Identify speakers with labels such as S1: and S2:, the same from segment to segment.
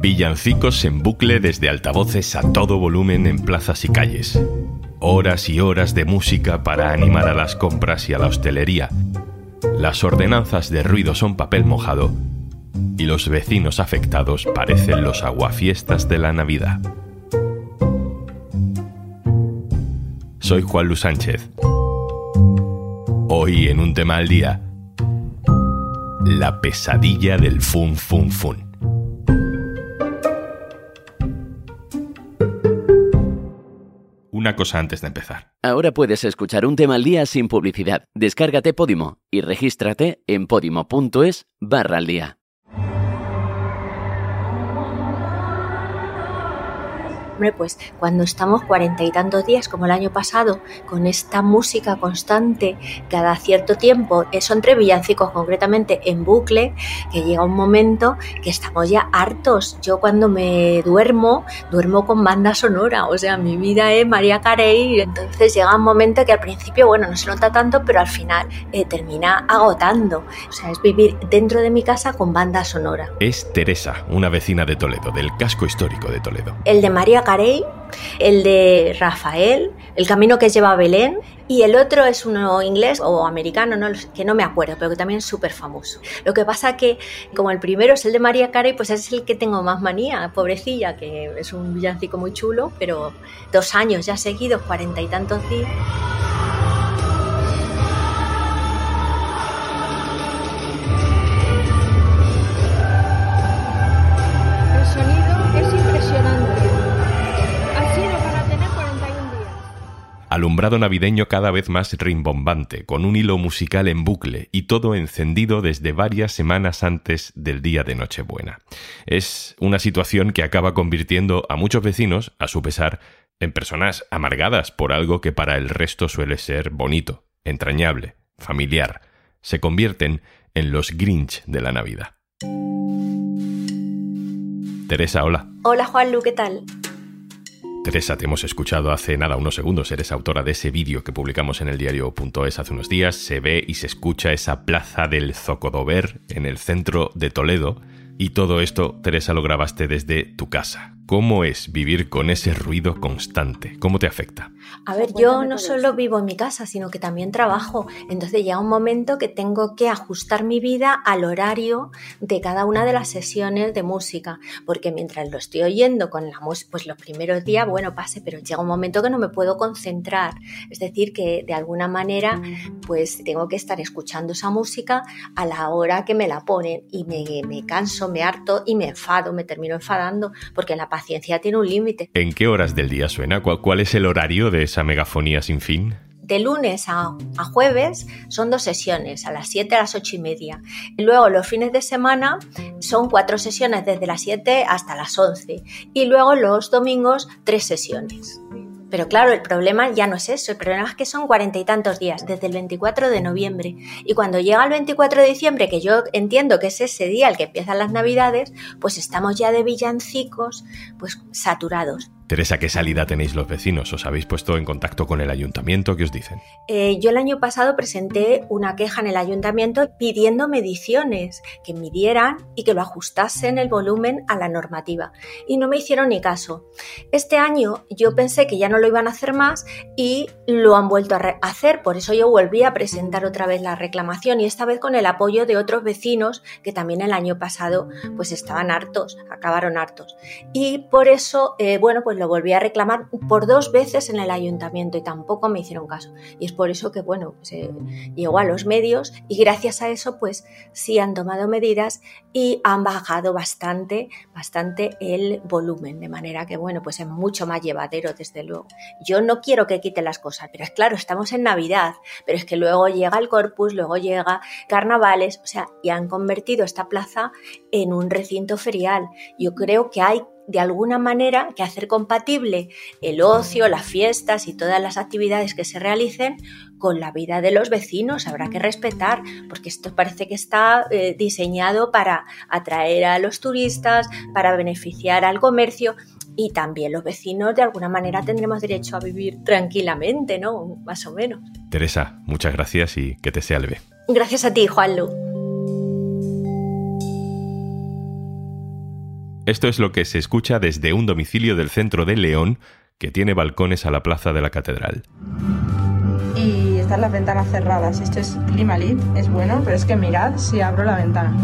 S1: Villancicos en bucle desde altavoces a todo volumen en plazas y calles. Horas y horas de música para animar a las compras y a la hostelería. Las ordenanzas de ruido son papel mojado y los vecinos afectados parecen los aguafiestas de la Navidad. Soy Juan Luis Sánchez. Hoy en un tema al día, la pesadilla del fun fun fun. Una cosa antes de empezar.
S2: Ahora puedes escuchar un tema al día sin publicidad. Descárgate Podimo y regístrate en podimo.es barra al día.
S3: Hombre, pues cuando estamos cuarenta y tantos días como el año pasado, con esta música constante, cada cierto tiempo, son entre villancicos concretamente en bucle, que llega un momento que estamos ya hartos. Yo cuando me duermo, duermo con banda sonora, o sea, mi vida es María Carey, entonces llega un momento que al principio, bueno, no se nota tanto, pero al final eh, termina agotando. O sea, es vivir dentro de mi casa con banda sonora.
S1: Es Teresa, una vecina de Toledo, del casco histórico de Toledo.
S3: El de María Carey, el de Rafael, El camino que lleva a Belén, y el otro es uno inglés o americano, no, que no me acuerdo, pero que también es súper famoso. Lo que pasa que, como el primero es el de María Carey, pues es el que tengo más manía, pobrecilla, que es un villancico muy chulo, pero dos años ya seguidos, cuarenta y tantos
S4: días.
S1: Alumbrado navideño cada vez más rimbombante, con un hilo musical en bucle y todo encendido desde varias semanas antes del día de Nochebuena. Es una situación que acaba convirtiendo a muchos vecinos, a su pesar, en personas amargadas por algo que para el resto suele ser bonito, entrañable, familiar. Se convierten en los Grinch de la Navidad. Teresa, hola.
S3: Hola Juanlu, ¿qué tal?
S1: Teresa, te hemos escuchado hace nada, unos segundos. Eres autora de ese vídeo que publicamos en el diario.es hace unos días. Se ve y se escucha esa plaza del Zocodover en el centro de Toledo. Y todo esto, Teresa, lo grabaste desde tu casa. ¿Cómo es vivir con ese ruido constante? ¿Cómo te afecta?
S3: A ver, yo no solo vivo en mi casa, sino que también trabajo. Entonces llega un momento que tengo que ajustar mi vida al horario de cada una de las sesiones de música. Porque mientras lo estoy oyendo con la música, pues los primeros días, bueno, pase, pero llega un momento que no me puedo concentrar. Es decir, que de alguna manera, pues tengo que estar escuchando esa música a la hora que me la ponen. Y me, me canso, me harto y me enfado, me termino enfadando, porque la paciencia tiene un límite.
S1: ¿En qué horas del día suena? ¿Cuál, cuál es el horario de esa megafonía sin fin?
S3: de lunes a, a, jueves son dos sesiones, a las 7 a las 8 y media. Y luego los fines de semana son cuatro sesiones desde las 7 hasta las 11. Y luego los domingos tres sesiones. Pero claro, el problema ya no es eso, el problema es que son cuarenta y tantos días, desde el 24 de noviembre. Y cuando llega el 24 de diciembre, que yo entiendo que es ese día el que empiezan las navidades, pues estamos ya de villancicos, pues saturados.
S1: Teresa, ¿qué salida tenéis los vecinos? ¿Os habéis puesto en contacto con el ayuntamiento? ¿Qué os dicen?
S3: Eh, yo el año pasado presenté una queja en el ayuntamiento pidiendo mediciones, que midieran y que lo ajustasen el volumen a la normativa. Y no me hicieron ni caso. Este año yo pensé que ya no lo iban a hacer más y lo han vuelto a hacer. Por eso yo volví a presentar otra vez la reclamación y esta vez con el apoyo de otros vecinos que también el año pasado pues estaban hartos, acabaron hartos. Y por eso, eh, bueno, pues lo volví a reclamar por dos veces en el ayuntamiento y tampoco me hicieron caso. Y es por eso que, bueno, se llegó a los medios y gracias a eso, pues sí han tomado medidas y han bajado bastante, bastante el volumen, de manera que, bueno, pues es mucho más llevadero, desde luego. Yo no quiero que quiten las cosas, pero es claro, estamos en Navidad, pero es que luego llega el Corpus, luego llega carnavales, o sea, y han convertido esta plaza en un recinto ferial. Yo creo que hay de alguna manera que hacer compatible el ocio, las fiestas y todas las actividades que se realicen con la vida de los vecinos. Habrá que respetar, porque esto parece que está eh, diseñado para atraer a los turistas, para beneficiar al comercio y también los vecinos de alguna manera tendremos derecho a vivir tranquilamente, ¿no? Más o menos.
S1: Teresa, muchas gracias y que te sea leve.
S3: Gracias a ti, Juanlu.
S1: Esto es lo que se escucha desde un domicilio del centro de León que tiene balcones a la plaza de la catedral.
S5: Y están las ventanas cerradas. Esto es Climalit, es bueno, pero es que mirad si abro la ventana.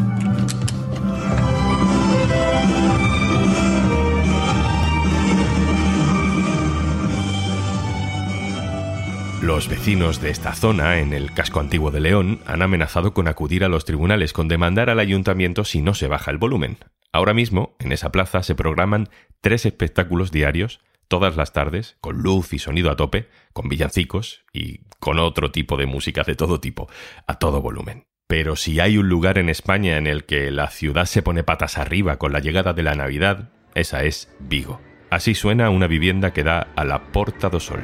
S1: Los vecinos de esta zona, en el casco antiguo de León, han amenazado con acudir a los tribunales con demandar al ayuntamiento si no se baja el volumen. Ahora mismo, en esa plaza se programan tres espectáculos diarios, todas las tardes, con luz y sonido a tope, con villancicos y con otro tipo de música de todo tipo, a todo volumen. Pero si hay un lugar en España en el que la ciudad se pone patas arriba con la llegada de la Navidad, esa es Vigo. Así suena una vivienda que da a la Porta do Sol.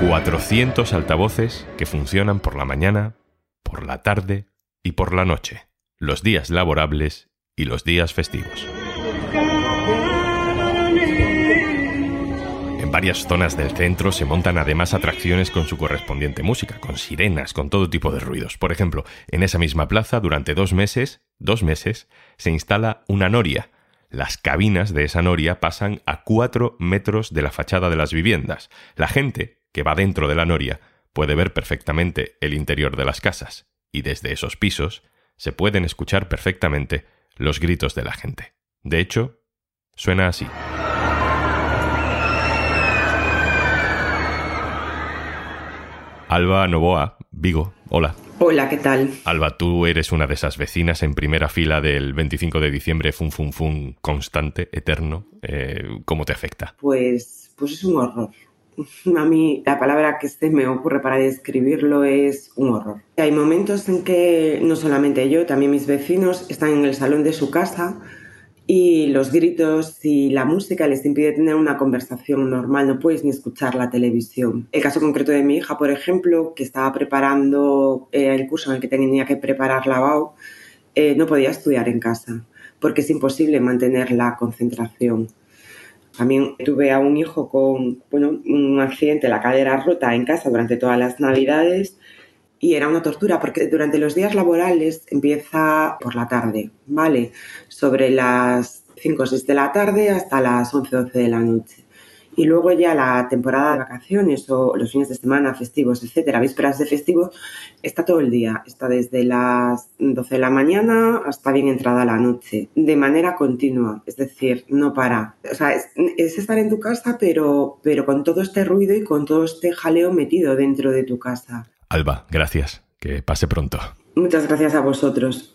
S1: 400 altavoces que funcionan por la mañana, por la tarde y por la noche, los días laborables y los días festivos. En varias zonas del centro se montan además atracciones con su correspondiente música, con sirenas, con todo tipo de ruidos. Por ejemplo, en esa misma plaza, durante dos meses, dos meses, se instala una noria. Las cabinas de esa noria pasan a cuatro metros de la fachada de las viviendas. La gente que va dentro de la noria, puede ver perfectamente el interior de las casas, y desde esos pisos se pueden escuchar perfectamente los gritos de la gente. De hecho, suena así. Alba Novoa, Vigo, hola.
S6: Hola, ¿qué tal?
S1: Alba, tú eres una de esas vecinas en primera fila del 25 de diciembre, fun, fun, fun, constante, eterno. Eh, ¿Cómo te afecta?
S6: Pues, pues es un horror. A mí la palabra que se me ocurre para describirlo es un horror. Hay momentos en que no solamente yo, también mis vecinos están en el salón de su casa y los gritos y la música les impide tener una conversación normal, no puedes ni escuchar la televisión. El caso concreto de mi hija, por ejemplo, que estaba preparando eh, el curso en el que tenía que preparar la BAU, eh, no podía estudiar en casa porque es imposible mantener la concentración. También tuve a un hijo con bueno, un accidente, la cadera rota en casa durante todas las navidades y era una tortura porque durante los días laborales empieza por la tarde, ¿vale? Sobre las 5 o 6 de la tarde hasta las 11 o 12 de la noche. Y luego ya la temporada de vacaciones o los fines de semana, festivos, etcétera, vísperas de festivos, está todo el día. Está desde las 12 de la mañana hasta bien entrada la noche, de manera continua. Es decir, no para. O sea, es, es estar en tu casa, pero, pero con todo este ruido y con todo este jaleo metido dentro de tu casa.
S1: Alba, gracias. Que pase pronto.
S6: Muchas gracias a vosotros.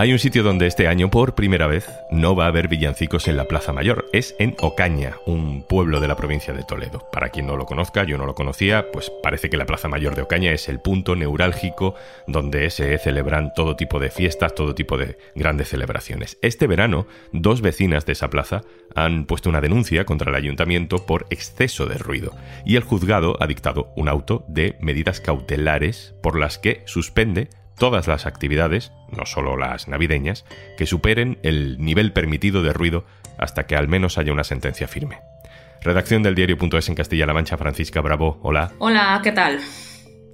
S1: Hay un sitio donde este año por primera vez no va a haber villancicos en la Plaza Mayor. Es en Ocaña, un pueblo de la provincia de Toledo. Para quien no lo conozca, yo no lo conocía, pues parece que la Plaza Mayor de Ocaña es el punto neurálgico donde se celebran todo tipo de fiestas, todo tipo de grandes celebraciones. Este verano, dos vecinas de esa plaza han puesto una denuncia contra el ayuntamiento por exceso de ruido y el juzgado ha dictado un auto de medidas cautelares por las que suspende todas las actividades, no solo las navideñas, que superen el nivel permitido de ruido hasta que al menos haya una sentencia firme. Redacción del diario.es en Castilla-La Mancha, Francisca Bravo. Hola.
S7: Hola, ¿qué tal?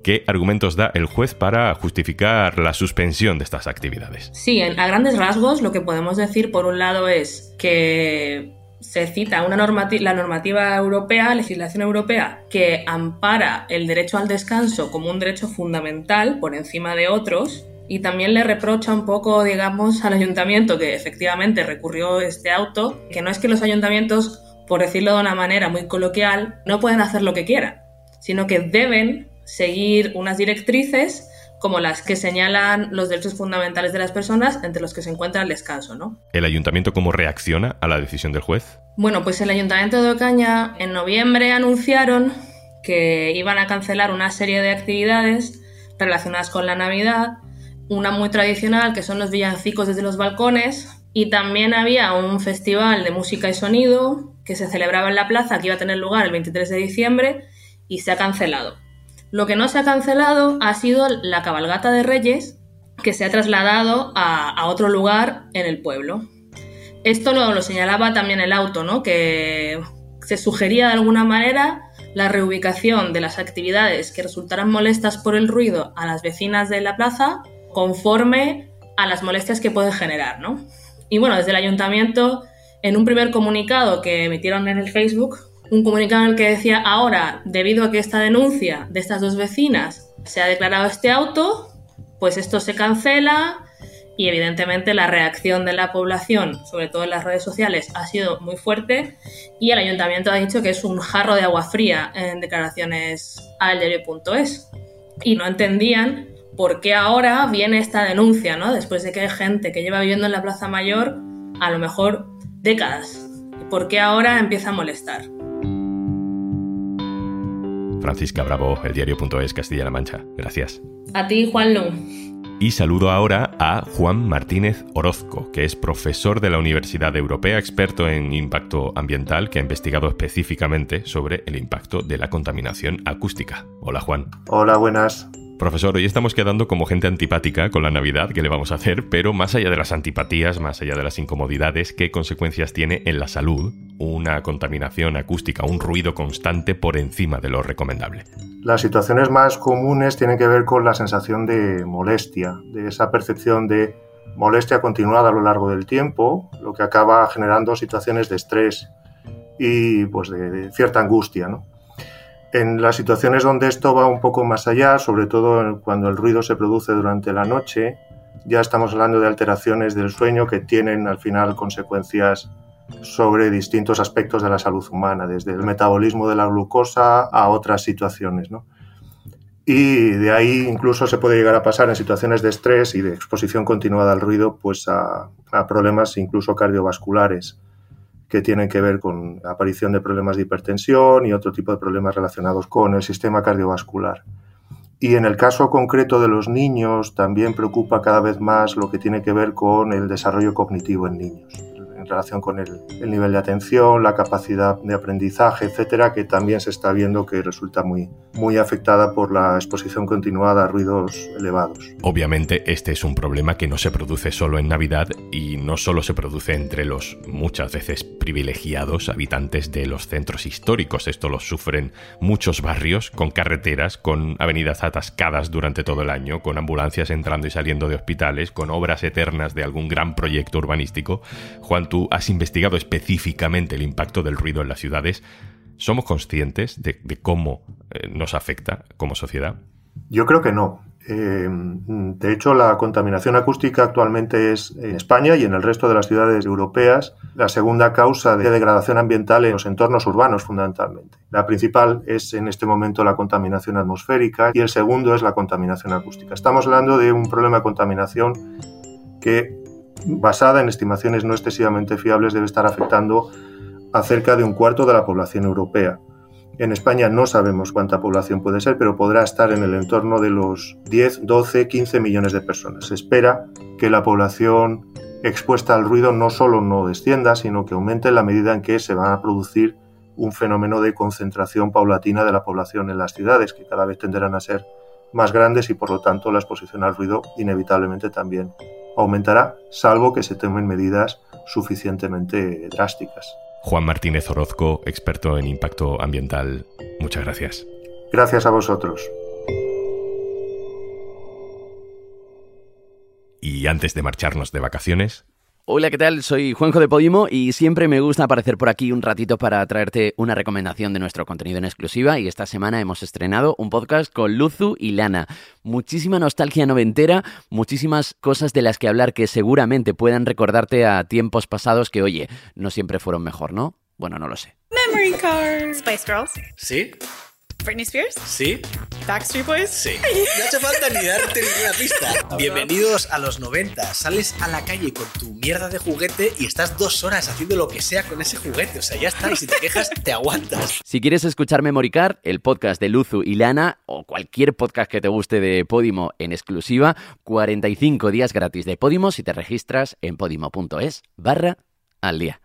S1: ¿Qué argumentos da el juez para justificar la suspensión de estas actividades?
S7: Sí, a grandes rasgos lo que podemos decir por un lado es que se cita una la normativa europea, legislación europea, que ampara el derecho al descanso como un derecho fundamental por encima de otros, y también le reprocha un poco, digamos, al ayuntamiento que efectivamente recurrió este auto, que no es que los ayuntamientos, por decirlo de una manera muy coloquial, no pueden hacer lo que quieran, sino que deben seguir unas directrices como las que señalan los derechos fundamentales de las personas, entre los que se encuentra el descanso, ¿no?
S1: ¿El ayuntamiento cómo reacciona a la decisión del juez?
S7: Bueno, pues el ayuntamiento de Ocaña en noviembre anunciaron que iban a cancelar una serie de actividades relacionadas con la Navidad, una muy tradicional que son los villancicos desde los balcones, y también había un festival de música y sonido que se celebraba en la plaza que iba a tener lugar el 23 de diciembre y se ha cancelado. Lo que no se ha cancelado ha sido la cabalgata de Reyes, que se ha trasladado a, otro lugar en el pueblo. Esto lo, lo, señalaba también el auto, ¿no? Que se sugería de alguna manera la reubicación de las actividades que resultaran molestas por el ruido a las vecinas de la plaza conforme a las molestias que puede generar, ¿no? Y bueno, desde el ayuntamiento, en un primer comunicado que emitieron en el Facebook, un comunicado en el que decía, ahora, debido a que esta denuncia de estas dos vecinas se ha declarado este auto, pues esto se cancela y evidentemente la reacción de la población, sobre todo en las redes sociales, ha sido muy fuerte y el ayuntamiento ha dicho que es un jarro de agua fría en declaraciones al diario.es y no entendían por qué ahora viene esta denuncia, ¿no? Después de que hay gente que lleva viviendo en la Plaza Mayor a lo mejor décadas. ¿Por qué ahora empieza a molestar?
S1: Francisca Bravo, el diario.es Castilla-La Mancha. Gracias.
S7: A ti, Juan Lu.
S1: Y saludo ahora a Juan Martínez Orozco, que es profesor de la Universidad Europea, experto en impacto ambiental, que ha investigado específicamente sobre el impacto de la contaminación acústica. Hola Juan.
S8: Hola, buenas.
S1: Profesor, hoy estamos quedando como gente antipática con la Navidad, ¿qué le vamos a hacer? Pero más allá de las antipatías, más allá de las incomodidades, ¿qué consecuencias tiene en la salud una contaminación acústica, un ruido constante por encima de lo recomendable?
S8: Las situaciones más comunes tienen que ver con la sensación de molestia, de esa percepción de molestia continuada a lo largo del tiempo, lo que acaba generando situaciones de estrés y pues de, cierta angustia, ¿no? En las situaciones donde esto va un poco más allá, sobre todo cuando el ruido se produce durante la noche, ya estamos hablando de alteraciones del sueño que tienen al final consecuencias sobre distintos aspectos de la salud humana, desde el metabolismo de la glucosa a otras situaciones. Y de ahí incluso se puede llegar a pasar en situaciones de estrés y de exposición continuada al ruido pues a, a problemas incluso cardiovasculares que tienen que ver con la aparición de problemas de hipertensión y otro tipo de problemas relacionados con el sistema cardiovascular. Y en el caso concreto de los niños también preocupa cada vez más lo que tiene que ver con el desarrollo cognitivo en niños en relación con el, nivel de atención, la capacidad de aprendizaje, etcétera, que también se está viendo que resulta muy, muy afectada por la exposición continuada a ruidos elevados.
S1: Obviamente, este es un problema que no se produce solo en Navidad y no solo se produce entre los muchas veces privilegiados habitantes de los centros históricos. Esto lo sufren muchos barrios con carreteras, con avenidas atascadas durante todo el año, con ambulancias entrando y saliendo de hospitales, con obras eternas de algún gran proyecto urbanístico. Juan, tú has investigado específicamente el impacto del ruido en las ciudades, ¿somos conscientes de, cómo eh, nos afecta como sociedad?
S8: Yo creo que no. Eh, de hecho, la contaminación acústica actualmente es en España y en el resto de las ciudades europeas la segunda causa de degradación ambiental en los entornos urbanos fundamentalmente. La principal es en este momento la contaminación atmosférica y el segundo es la contaminación acústica. Estamos hablando de un problema de contaminación que basada en estimaciones no excesivamente fiables, debe estar afectando a cerca de un cuarto de la población europea. En España no sabemos cuánta población puede ser, pero podrá estar en el entorno de los 10, 12, 15 millones de personas. Se espera que la población expuesta al ruido no solo no descienda, sino que aumente en la medida en que se va a producir un fenómeno de concentración paulatina de la población en las ciudades, que cada vez tenderán a ser más grandes y por lo tanto la exposición al ruido inevitablemente también aumentará, salvo que se tomen medidas suficientemente drásticas.
S1: Juan Martínez Orozco, experto en impacto ambiental, muchas gracias.
S8: Gracias a vosotros.
S1: Y antes de marcharnos de vacaciones,
S2: Hola, ¿qué tal? Soy Juanjo de Podimo y siempre me gusta aparecer por aquí un ratito para traerte una recomendación de nuestro contenido en exclusiva y esta semana hemos estrenado un podcast con Luzu y Lana. Muchísima nostalgia noventera, muchísimas cosas de las que hablar que seguramente puedan recordarte a tiempos pasados que, oye, no siempre fueron mejor, ¿no? Bueno, no lo sé.
S9: Memory Card.
S10: Spice Girls.
S9: Sí.
S10: Britney Spears?
S9: Sí.
S10: Backstreet Boys?
S9: Sí. No hace falta ni darte ninguna pista. Bienvenidos a los 90. Sales a la calle con tu mierda de juguete y estás dos horas haciendo lo que sea con ese juguete. O sea, ya está. Y si te quejas, te aguantas.
S2: Si quieres escuchar Memory Card, el podcast de Luzu y Lana, o cualquier podcast que te guste de Podimo en exclusiva, 45 días gratis de Podimo si te registras en podimo.es barra al día.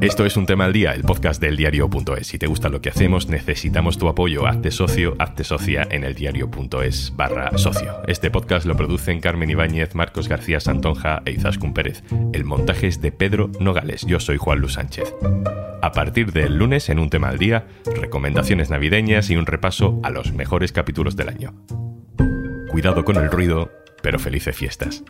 S1: Esto es un tema al día, el podcast del diario.es. Si te gusta lo que hacemos, necesitamos tu apoyo. Hazte socio, hazte socia en el diario.es barra socio. Este podcast lo producen Carmen Ibáñez, Marcos García Santonja e Izaskun Pérez. El montaje es de Pedro Nogales. Yo soy Juan Luis Sánchez. A partir del lunes, en un tema al día, recomendaciones navideñas y un repaso a los mejores capítulos del año. Cuidado con el ruido, pero felices fiestas.